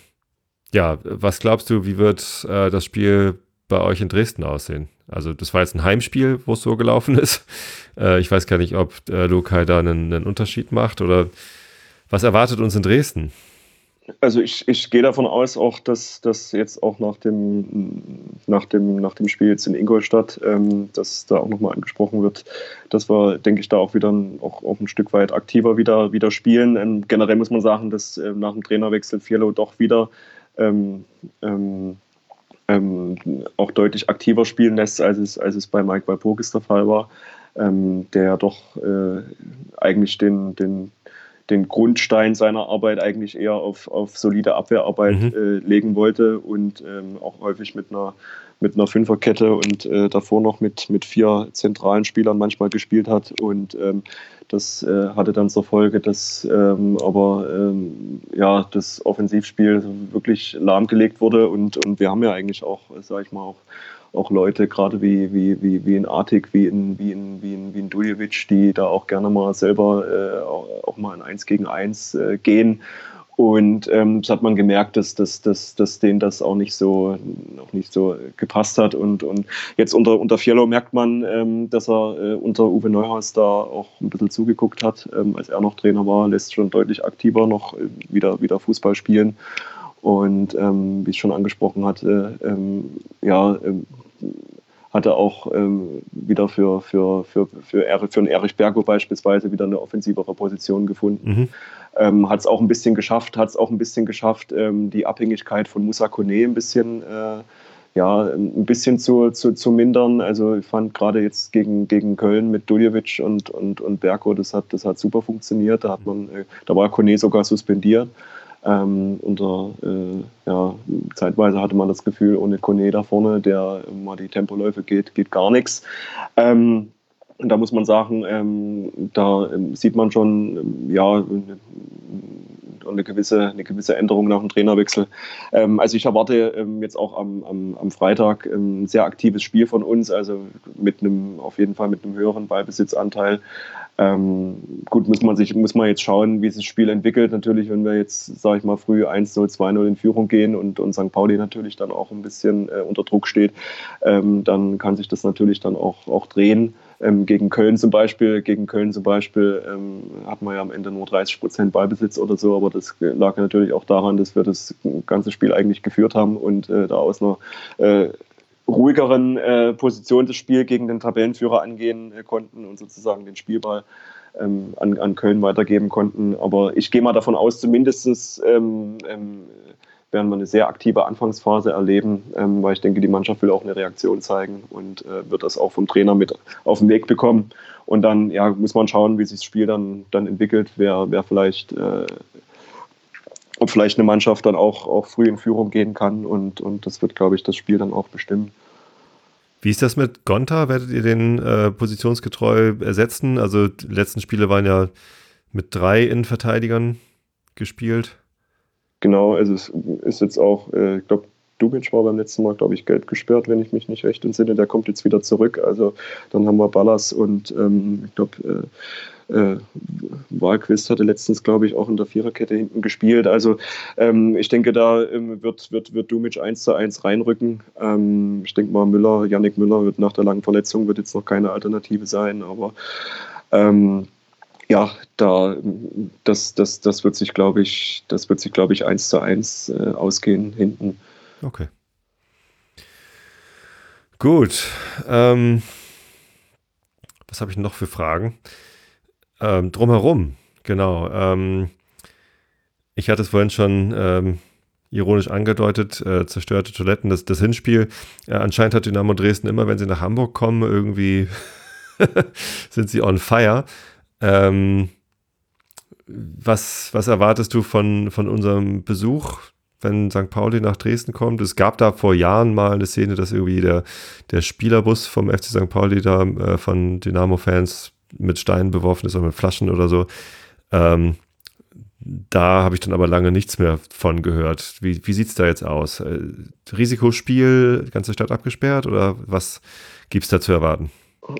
ja, was glaubst du, wie wird äh, das Spiel bei euch in Dresden aussehen? Also das war jetzt ein Heimspiel, wo es so gelaufen ist. (laughs) Äh, ich weiß gar nicht, ob äh, Lukai da einen, einen, Unterschied macht oder was erwartet uns in Dresden? Also ich, ich gehe davon aus, auch dass das jetzt auch nach dem, nach, dem, nach dem Spiel jetzt in Ingolstadt, ähm, dass da auch nochmal angesprochen wird, dass wir, denke ich, da auch wieder ein, auch, auch ein Stück weit aktiver wieder, wieder spielen. Ähm, generell muss man sagen, dass äh, nach dem Trainerwechsel Fierlo doch wieder ähm, ähm auch deutlich aktiver spielen lässt, als es, als es bei Mike Walpurgis der Fall war, ähm, der doch äh, eigentlich den, den, den Grundstein seiner Arbeit eigentlich eher auf, auf solide Abwehrarbeit mhm. äh, legen wollte und ähm, auch häufig mit einer mit einer Fünferkette und äh, davor noch mit, mit vier zentralen Spielern manchmal gespielt hat. Und ähm, das äh, hatte dann zur Folge, dass ähm, aber ähm, ja, das Offensivspiel wirklich lahmgelegt wurde. Und, und wir haben ja eigentlich auch, sage ich mal, auch, auch Leute, gerade wie, wie, wie, wie in Artik, wie in, wie in, wie in, wie in Duljevic, die da auch gerne mal selber äh, auch, mal in Eins gegen Eins äh, gehen und ähm, das hat man gemerkt, dass, dass, dass, dass denen das auch nicht so, auch nicht so gepasst hat. Und, und jetzt unter, unter Fiello merkt man, ähm, dass er äh, unter Uwe Neuhaus da auch ein bisschen zugeguckt hat. Ähm, als er noch Trainer war, lässt schon deutlich aktiver noch äh, wieder, wieder Fußball spielen. Und ähm, wie ich schon angesprochen hatte, ähm, ja, ähm, hatte auch ähm, wieder für, für, für, für, Erich, für einen Erich Bergo beispielsweise wieder eine offensivere Position gefunden. Mhm. Ähm, hat es auch ein bisschen geschafft, hat es auch ein bisschen geschafft, ähm, die Abhängigkeit von Musa Kone ein bisschen, äh, ja, ein bisschen zu, zu, zu mindern. Also ich fand gerade jetzt gegen, gegen Köln mit Duljevic und, und, und Berko, das hat, das hat super funktioniert. Da hat man, äh, da war Kone sogar suspendiert. Ähm, unter, äh, ja, zeitweise hatte man das Gefühl, ohne Kone da vorne, der mal die Tempoläufe geht, geht gar nichts. Ähm, da muss man sagen, ähm, da ähm, sieht man schon, ja, eine gewisse, eine gewisse Änderung nach dem Trainerwechsel. Ähm, also ich erwarte ähm, jetzt auch am, am, am Freitag ähm, ein sehr aktives Spiel von uns, also mit einem, auf jeden Fall mit einem höheren Ballbesitzanteil. Ähm, gut, muss man sich, muss man jetzt schauen, wie sich das Spiel entwickelt. Natürlich, wenn wir jetzt, sage ich mal, früh 1-0, 2-0 in Führung gehen und, und St. Pauli natürlich dann auch ein bisschen äh, unter Druck steht, ähm, dann kann sich das natürlich dann auch, auch drehen. Ähm, gegen Köln zum Beispiel, gegen Köln zum Beispiel ähm, hat man ja am Ende nur 30 Prozent Ballbesitz oder so, aber das lag natürlich auch daran, dass wir das ganze Spiel eigentlich geführt haben und äh, da aus einer äh, ruhigeren äh, Position das Spiel gegen den Tabellenführer angehen äh, konnten und sozusagen den Spielball ähm, an, an, Köln weitergeben konnten. Aber ich gehe mal davon aus, zumindest ähm, ähm, werden wir eine sehr aktive Anfangsphase erleben, ähm, weil ich denke, die Mannschaft will auch eine Reaktion zeigen und äh, wird das auch vom Trainer mit auf den Weg bekommen. Und dann ja, muss man schauen, wie sich das Spiel dann, dann entwickelt, wer, wer vielleicht äh, ob vielleicht eine Mannschaft dann auch, auch früh in Führung gehen kann und, und das wird, glaube ich, das Spiel dann auch bestimmen. Wie ist das mit Gonta? Werdet ihr den äh, positionsgetreu ersetzen? Also die letzten Spiele waren ja mit drei Innenverteidigern gespielt. Genau, also es ist jetzt auch, äh, ich glaube, Dubic war beim letzten Mal, glaube ich, gelb gesperrt, wenn ich mich nicht recht entsinne. Der kommt jetzt wieder zurück. Also dann haben wir Ballas und ähm, ich glaube, äh, äh, Wahlquist hatte letztens, glaube ich, auch in der Viererkette hinten gespielt. Also ähm, ich denke, da ähm, wird, wird, wird Dumic 1 zu 1 reinrücken. Ähm, ich denke mal, Müller, Yannick Müller wird nach der langen Verletzung wird jetzt noch keine Alternative sein, aber ähm, ja, da das, das, das wird sich, glaube ich, das wird sich, glaube ich, 1 zu 1 äh, ausgehen hinten. Okay. Gut. Ähm, was habe ich noch für Fragen? Ähm, drumherum, genau. Ähm, ich hatte es vorhin schon ähm, ironisch angedeutet, äh, zerstörte Toiletten, das, das Hinspiel. Äh, anscheinend hat Dynamo Dresden immer, wenn sie nach Hamburg kommen, irgendwie (laughs) sind sie on fire. Ähm, was, was erwartest du von, von unserem Besuch, wenn St. Pauli nach Dresden kommt? Es gab da vor Jahren mal eine Szene, dass irgendwie der, der Spielerbus vom FC St. Pauli da äh, von Dynamo-Fans mit Steinen beworfen ist oder mit Flaschen oder so. Ähm, da habe ich dann aber lange nichts mehr von gehört. Wie, wie sieht es da jetzt aus? Äh, Risikospiel, ganze Stadt abgesperrt oder was gibt es da zu erwarten?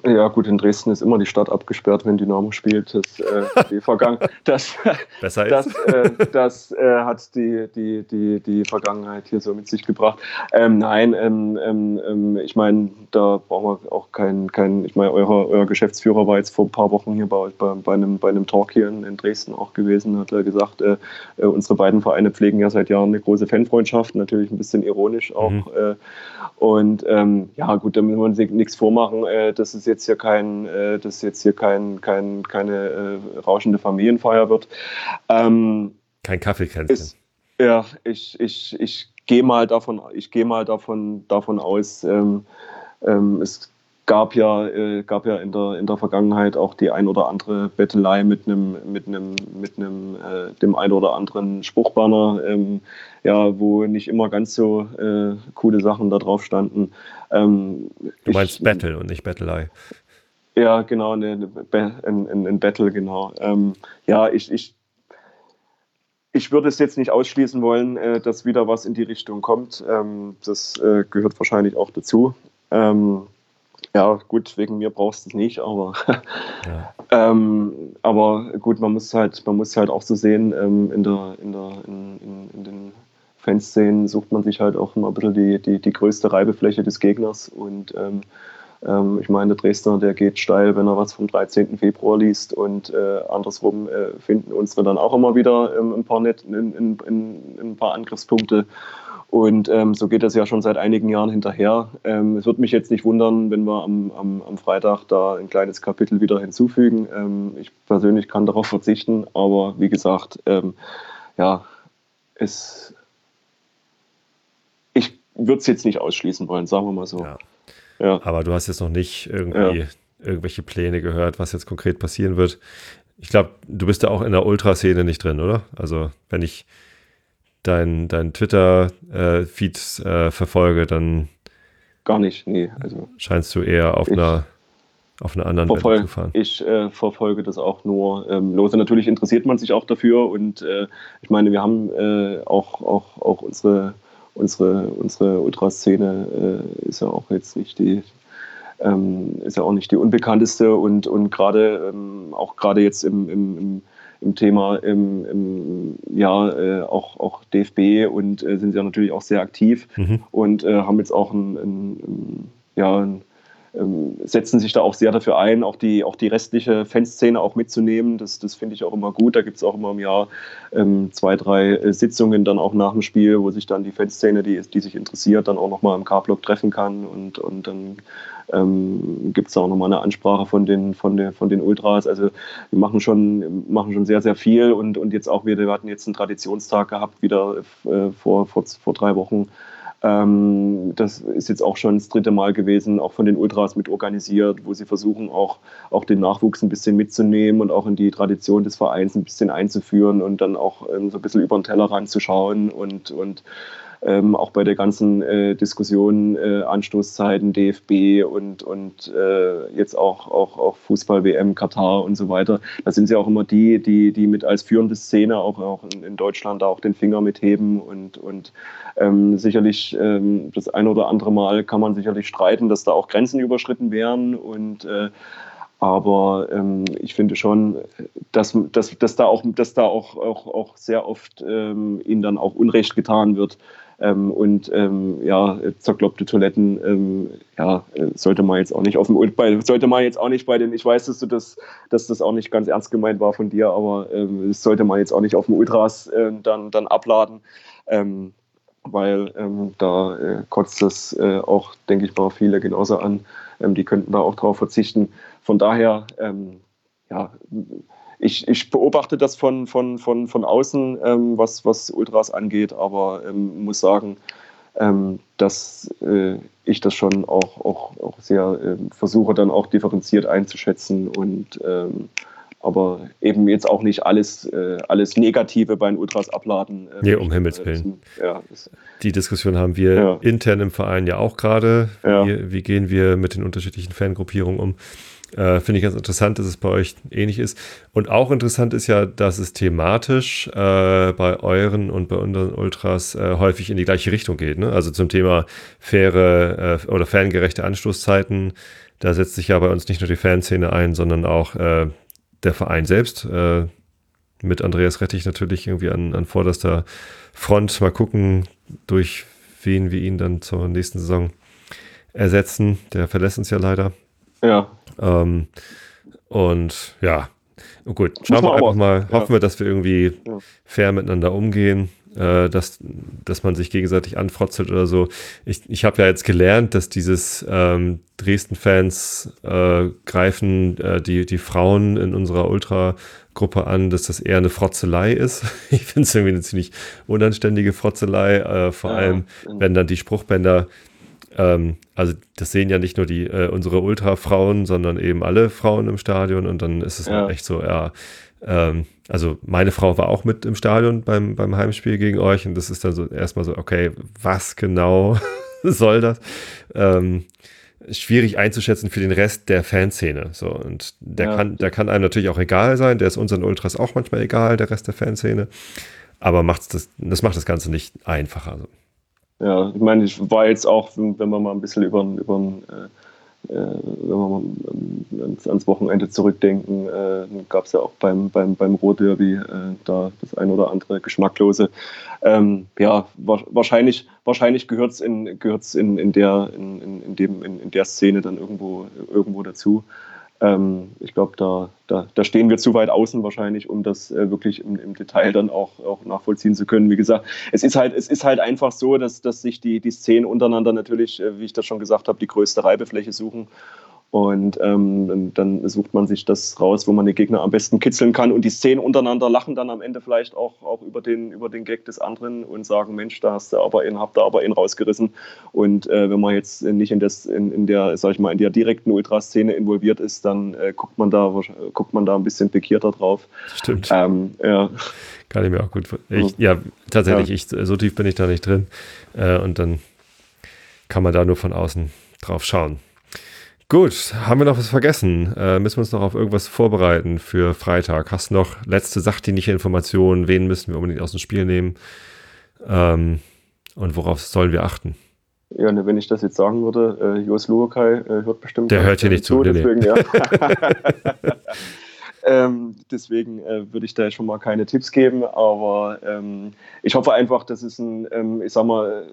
Ja, gut, in Dresden ist immer die Stadt abgesperrt, wenn Dynamo spielt. Das, äh, (laughs) die Vergangen das, Besser das, äh, das äh, hat die, die, die, die Vergangenheit hier so mit sich gebracht. Ähm, nein, ähm, ähm, ähm ich meine, da brauchen wir auch keinen, kein, ich meine, euer, euer Geschäftsführer war jetzt vor ein paar Wochen hier bei bei, bei, einem, bei einem Talk hier in, in Dresden auch gewesen, hat er gesagt, äh, äh, unsere beiden Vereine pflegen ja seit Jahren eine große Fanfreundschaft, natürlich ein bisschen ironisch auch. Mhm. Äh, und ähm, ja, gut, da müssen wir uns nichts vormachen. das ist es jetzt hier kein, äh, dass jetzt hier kein, kein, keine äh, rauschende Familienfeier wird. Ähm, kein Kaffeekränzchen. Ja, ich, ich, ich gehe mal davon, ich gehe mal davon, davon aus, ähm, ähm, es gab ja, äh, gab ja in der, in der Vergangenheit auch die ein oder andere Bettelei mit einem, mit einem, mit einem, äh, dem ein oder anderen Spruchbanner, ähm, ja, wo nicht immer ganz so äh, coole Sachen da drauf standen. Ähm, du meinst ich, Battle und nicht Bettelei. Ja, genau, ein, ein, ein Battle, genau. Ähm, ja, ich, ich, ich würde es jetzt nicht ausschließen wollen, äh, dass wieder was in die Richtung kommt. Ähm, das äh, gehört wahrscheinlich auch dazu. Ähm, ja, gut, wegen mir brauchst du es nicht, aber, ja. (laughs) ähm, aber gut, man muss halt, man muss halt auch so sehen, ähm, in, der, in, der, in, in, in den Fanszenen sucht man sich halt auch immer ein bisschen die, die, die größte Reibefläche des Gegners und ähm, ähm ich meine, der Dresdner, der geht steil, wenn er was vom 13. Februar liest und äh, andersrum äh, finden unsere dann auch immer wieder ähm, ein, paar Net, in, in, in, ein paar Angriffspunkte und ähm, so geht das ja schon seit einigen Jahren hinterher. Ähm, es würde mich jetzt nicht wundern, wenn wir am, am, am Freitag da ein kleines Kapitel wieder hinzufügen. Ähm, ich persönlich kann darauf verzichten, aber wie gesagt, ähm, ja, es, ich würde es jetzt nicht ausschließen wollen, sagen wir mal so. Ja. Ja. Aber du hast jetzt noch nicht irgendwie ja. irgendwelche Pläne gehört, was jetzt konkret passieren wird. Ich glaube, du bist ja auch in der Ultraszene nicht drin, oder? Also, wenn ich dein, dein Twitter-Feed äh, verfolge, dann gar nicht, nee. Also scheinst du eher auf einer auf einer anderen verfolge, zu fahren. Ich äh, verfolge das auch nur ähm, lose. Natürlich interessiert man sich auch dafür und äh, ich meine, wir haben äh, auch, auch, auch unsere, unsere, unsere Ultraszene äh, ist ja auch jetzt nicht die ähm, ist ja auch nicht die unbekannteste und, und gerade ähm, auch gerade jetzt im, im, im im Thema im, im ja äh, auch, auch DFB und äh, sind ja natürlich auch sehr aktiv mhm. und äh, haben jetzt auch ein, ein, ein ja, ein, ähm, setzen sich da auch sehr dafür ein, auch die, auch die restliche Fanszene auch mitzunehmen. Das, das finde ich auch immer gut. Da gibt es auch immer im Jahr ähm, zwei, drei äh, Sitzungen dann auch nach dem Spiel, wo sich dann die Fanszene, die, die sich interessiert, dann auch nochmal im K-Block treffen kann und, und dann ähm, gibt es auch nochmal eine Ansprache von den, von, der, von den Ultras. Also wir machen schon, machen schon sehr, sehr viel und, und jetzt auch wieder, wir hatten jetzt einen Traditionstag gehabt, wieder äh, vor, vor, vor drei Wochen ähm, das ist jetzt auch schon das dritte Mal gewesen, auch von den Ultras mit organisiert, wo sie versuchen, auch, auch den Nachwuchs ein bisschen mitzunehmen und auch in die Tradition des Vereins ein bisschen einzuführen und dann auch ähm, so ein bisschen über den Tellerrand zu schauen und, und ähm, auch bei der ganzen äh, Diskussion äh, Anstoßzeiten, DFB und, und äh, jetzt auch, auch, auch Fußball-WM, Katar und so weiter. Da sind sie auch immer die, die, die mit als führende Szene auch, auch in, in Deutschland da auch den Finger mitheben und, und ähm, sicherlich ähm, das ein oder andere Mal kann man sicherlich streiten, dass da auch Grenzen überschritten werden und äh, aber ähm, ich finde schon, dass, dass, dass da auch, dass da auch, auch, auch sehr oft ähm, ihnen dann auch Unrecht getan wird. Ähm, und ähm, ja, zerkloppte Toiletten, ähm, ja, sollte man jetzt auch nicht auf dem bei, sollte man jetzt auch nicht bei den, ich weiß, dass du das, dass das auch nicht ganz ernst gemeint war von dir, aber ähm, das sollte man jetzt auch nicht auf dem Ultras äh, dann, dann abladen. Ähm, weil ähm, da äh, kotzt das äh, auch, denke ich mal, viele genauso an. die könnten da auch drauf verzichten. Von daher, ja, ich, ich beobachte das von, von, von, von außen, ähm, was, was Ultras angeht, aber ähm, muss sagen, ähm, dass äh, ich das schon auch, auch, auch sehr äh, versuche, dann auch differenziert einzuschätzen und ähm, aber eben jetzt auch nicht alles, äh, alles Negative bei den Ultras abladen. Äh, nee, um Himmels Willen. Ja, Die Diskussion haben wir ja. intern im Verein ja auch gerade. Ja. Wie, wie, gehen wir mit den unterschiedlichen Fangruppierungen um? Äh, Finde ich ganz interessant, dass es bei euch ähnlich ist. Und auch interessant ist ja, dass es thematisch äh, bei euren und bei unseren Ultras äh, häufig in die gleiche Richtung geht. Ne? Also zum Thema faire äh, oder fangerechte Anstoßzeiten. Da setzt sich ja bei uns nicht nur die Fanszene ein, sondern auch äh, der Verein selbst. Äh, mit Andreas Rettich natürlich irgendwie an, an vorderster Front. Mal gucken, durch wen wir ihn dann zur nächsten Saison ersetzen. Der verlässt uns ja leider. Ja. Ähm, und ja, gut, schauen wir einfach mal, ja. hoffen wir, dass wir irgendwie ja. fair miteinander umgehen, äh, dass, dass man sich gegenseitig anfrotzelt oder so. Ich, ich habe ja jetzt gelernt, dass dieses ähm, Dresden-Fans äh, greifen äh, die, die Frauen in unserer Ultra-Gruppe an, dass das eher eine Frotzelei ist. (laughs) Ich finde es irgendwie eine ziemlich unanständige Frotzelei, äh, vor ja. allem wenn dann die Spruchbänder ähm, also das sehen ja nicht nur die äh, unsere Ultra-Frauen, sondern eben alle Frauen im Stadion und dann ist es ja. echt so, ja, ähm, also meine Frau war auch mit im Stadion beim, beim Heimspiel gegen euch und das ist dann so erstmal so, okay, was genau (laughs) soll das? Ähm, schwierig einzuschätzen für den Rest der Fanszene. So, und der ja. kann, der kann einem natürlich auch egal sein, der ist unseren Ultras auch manchmal egal, der Rest der Fanszene. Aber macht's das, das macht das Ganze nicht einfacher. So. Ja, ich meine, ich war jetzt auch, wenn wir mal ein bisschen über, über äh, äh, wenn wir mal ans, ans Wochenende zurückdenken, äh, gab es ja auch beim, beim, beim Rohderby äh, da das ein oder andere Geschmacklose. Ähm, ja, wa wahrscheinlich, wahrscheinlich gehört es in, gehört's in, in, der, in, in, in, in der Szene dann irgendwo, irgendwo dazu. Ähm, ich glaube, da, da, da, stehen wir zu weit außen wahrscheinlich, um das äh, wirklich im, im, Detail dann auch, auch nachvollziehen zu können. Wie gesagt, es ist halt, es ist halt einfach so, dass, dass sich die, die Szenen untereinander natürlich, äh, wie ich das schon gesagt habe, die größte Reibefläche suchen. Und ähm, dann sucht man sich das raus, wo man den Gegner am besten kitzeln kann. Und die Szenen untereinander lachen dann am Ende vielleicht auch, auch über, den, über den Gag des anderen und sagen, Mensch, da hast du aber ihn, habt ihr aber ihn rausgerissen. Und äh, wenn man jetzt nicht in, das, in, in der, sag ich mal, in der direkten Ultraszene involviert ist, dann äh, guckt, man da, guckt man da ein bisschen pikierter drauf. Stimmt. Ähm, ja. Kann ich mir auch gut ich, Ja, tatsächlich, ja. Ich, so tief bin ich da nicht drin. Äh, und dann kann man da nur von außen drauf schauen. Gut, haben wir noch was vergessen? Äh, müssen wir uns noch auf irgendwas vorbereiten für Freitag? Hast du noch letzte sachdienliche Informationen? Wen müssen wir unbedingt aus dem Spiel nehmen? Ähm, und worauf sollen wir achten? Ja, ne, wenn ich das jetzt sagen würde, äh, Jos Luokai äh, hört bestimmt. Der hört hier nicht zu, deswegen, ja. (laughs) (laughs) ähm, deswegen äh, würde ich da schon mal keine Tipps geben, aber ähm, ich hoffe einfach, dass es ein, ähm, ich sag mal,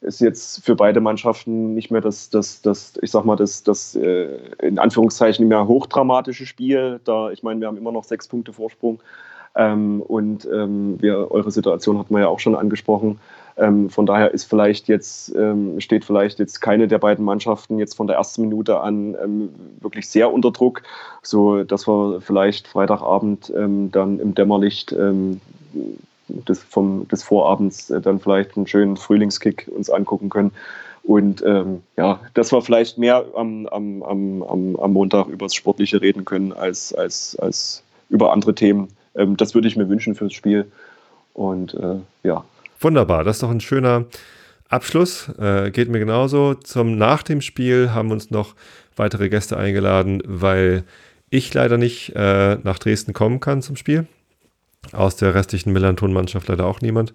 ist jetzt für beide Mannschaften nicht mehr das, das, das ich sag mal, das, das äh, in Anführungszeichen mehr hochdramatische Spiel. Da, ich meine, wir haben immer noch sechs Punkte Vorsprung. Ähm, und ähm, wir, eure Situation hat man ja auch schon angesprochen. Ähm, von daher ist vielleicht jetzt, ähm, steht vielleicht jetzt keine der beiden Mannschaften jetzt von der ersten Minute an ähm, wirklich sehr unter Druck, so dass wir vielleicht Freitagabend ähm, dann im Dämmerlicht des, vom, des Vorabends äh, dann vielleicht einen schönen Frühlingskick uns angucken können. Und ähm, ja, dass wir vielleicht mehr am, am, am, am Montag über das Sportliche reden können als, als, als über andere Themen. Ähm, das würde ich mir wünschen fürs Spiel. Und äh, ja. Wunderbar, das ist doch ein schöner Abschluss. Äh, geht mir genauso. Zum nach dem Spiel haben uns noch weitere Gäste eingeladen, weil ich leider nicht äh, nach Dresden kommen kann zum Spiel. Aus der restlichen Millanton-Mannschaft leider auch niemand.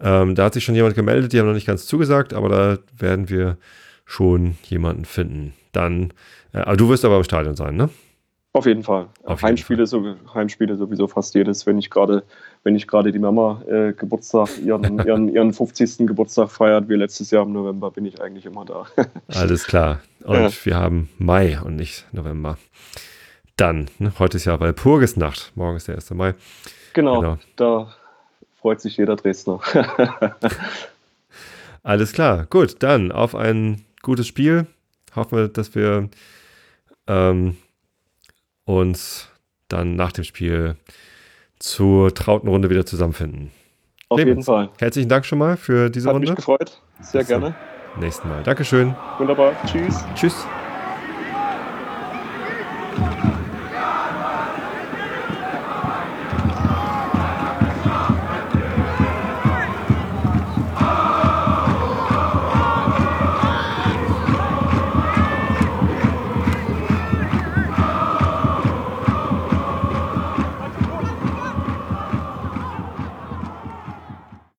Ähm, da hat sich schon jemand gemeldet, die haben noch nicht ganz zugesagt, aber da werden wir schon jemanden finden. Dann, äh, aber du wirst aber im Stadion sein, ne? Auf jeden Fall. Auf jeden Heimspiele, Fall. So, Heimspiele sowieso fast jedes, wenn ich gerade, wenn ich gerade die Mama äh, Geburtstag, ihren, (laughs) ihren, ihren 50. Geburtstag feiert, wie letztes Jahr im November, bin ich eigentlich immer da. (laughs) Alles klar. Und ja. wir haben Mai und nicht November. Dann, ne, heute ist ja Walpurgisnacht, morgen ist der 1. Mai. Genau, genau. da freut sich jeder Dresdner. (laughs) Alles klar, gut, dann auf ein gutes Spiel. Hoffen wir, dass wir ähm, uns dann nach dem Spiel zur trauten Runde wieder zusammenfinden. Auf Clemens, jeden Fall. Herzlichen Dank schon mal für diese Hat Runde. Hat mich gefreut. Sehr Bis gerne. Nächsten Mal. Dankeschön. Wunderbar. Tschüss. Tschüss.